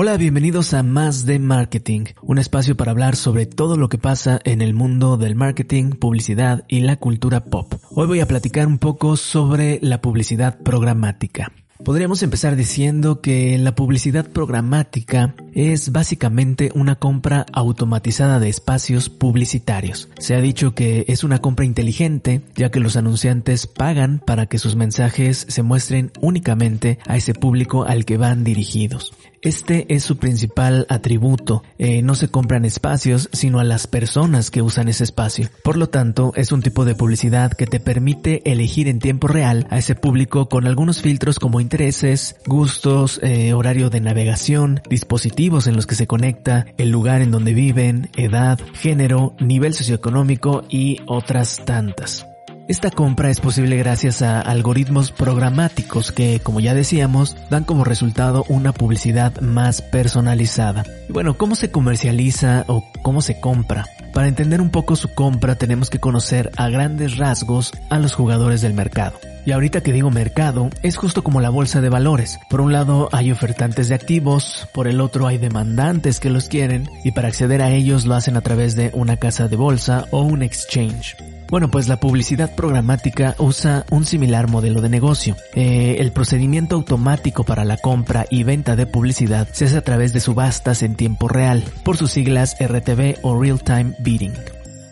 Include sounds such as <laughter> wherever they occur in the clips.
Hola, bienvenidos a Más de Marketing, un espacio para hablar sobre todo lo que pasa en el mundo del marketing, publicidad y la cultura pop. Hoy voy a platicar un poco sobre la publicidad programática. Podríamos empezar diciendo que la publicidad programática es básicamente una compra automatizada de espacios publicitarios. Se ha dicho que es una compra inteligente ya que los anunciantes pagan para que sus mensajes se muestren únicamente a ese público al que van dirigidos. Este es su principal atributo. Eh, no se compran espacios, sino a las personas que usan ese espacio. Por lo tanto, es un tipo de publicidad que te permite elegir en tiempo real a ese público con algunos filtros como intereses, gustos, eh, horario de navegación, dispositivos en los que se conecta, el lugar en donde viven, edad, género, nivel socioeconómico y otras tantas. Esta compra es posible gracias a algoritmos programáticos que, como ya decíamos, dan como resultado una publicidad más personalizada. Bueno, ¿cómo se comercializa o cómo se compra? Para entender un poco su compra tenemos que conocer a grandes rasgos a los jugadores del mercado. Y ahorita que digo mercado, es justo como la bolsa de valores. Por un lado hay ofertantes de activos, por el otro hay demandantes que los quieren y para acceder a ellos lo hacen a través de una casa de bolsa o un exchange. Bueno, pues la publicidad programática usa un similar modelo de negocio. Eh, el procedimiento automático para la compra y venta de publicidad se hace a través de subastas en tiempo real, por sus siglas RTV o Real Time Bidding.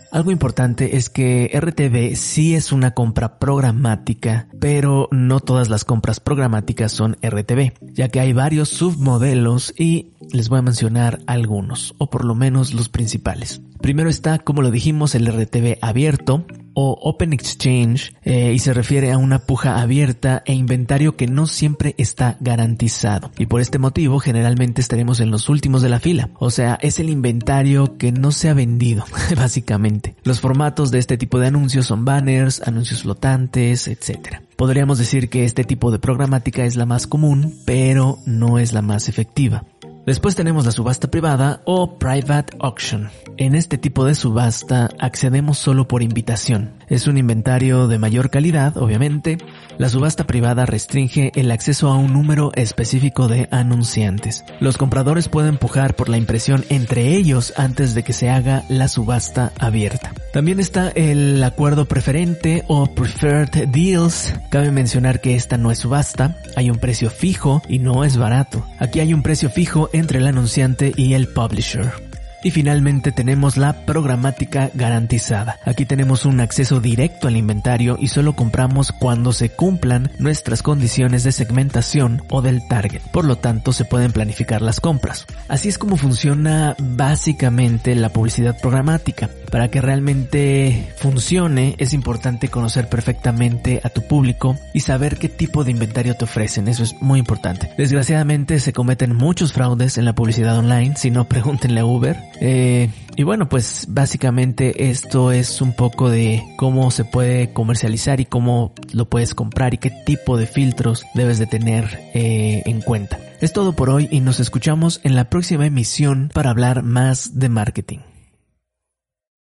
Algo importante es que RTV sí es una compra programática, pero no todas las compras programáticas son RTV, ya que hay varios submodelos y les voy a mencionar algunos, o por lo menos los principales. Primero está, como lo dijimos, el RTV abierto, o Open Exchange eh, y se refiere a una puja abierta e inventario que no siempre está garantizado. Y por este motivo generalmente estaremos en los últimos de la fila. O sea, es el inventario que no se ha vendido, <laughs> básicamente. Los formatos de este tipo de anuncios son banners, anuncios flotantes, etc. Podríamos decir que este tipo de programática es la más común, pero no es la más efectiva. Después tenemos la subasta privada o private auction. En este tipo de subasta accedemos solo por invitación. Es un inventario de mayor calidad, obviamente. La subasta privada restringe el acceso a un número específico de anunciantes. Los compradores pueden pujar por la impresión entre ellos antes de que se haga la subasta abierta. También está el acuerdo preferente o preferred deals. Cabe mencionar que esta no es subasta, hay un precio fijo y no es barato. Aquí hay un precio fijo entre el anunciante y el publisher. Y finalmente tenemos la programática garantizada. Aquí tenemos un acceso directo al inventario y solo compramos cuando se cumplan nuestras condiciones de segmentación o del target. Por lo tanto, se pueden planificar las compras. Así es como funciona básicamente la publicidad programática. Para que realmente funcione es importante conocer perfectamente a tu público y saber qué tipo de inventario te ofrecen. Eso es muy importante. Desgraciadamente se cometen muchos fraudes en la publicidad online. Si no, pregúntenle a Uber. Eh, y bueno, pues básicamente esto es un poco de cómo se puede comercializar y cómo lo puedes comprar y qué tipo de filtros debes de tener eh, en cuenta. Es todo por hoy y nos escuchamos en la próxima emisión para hablar más de marketing.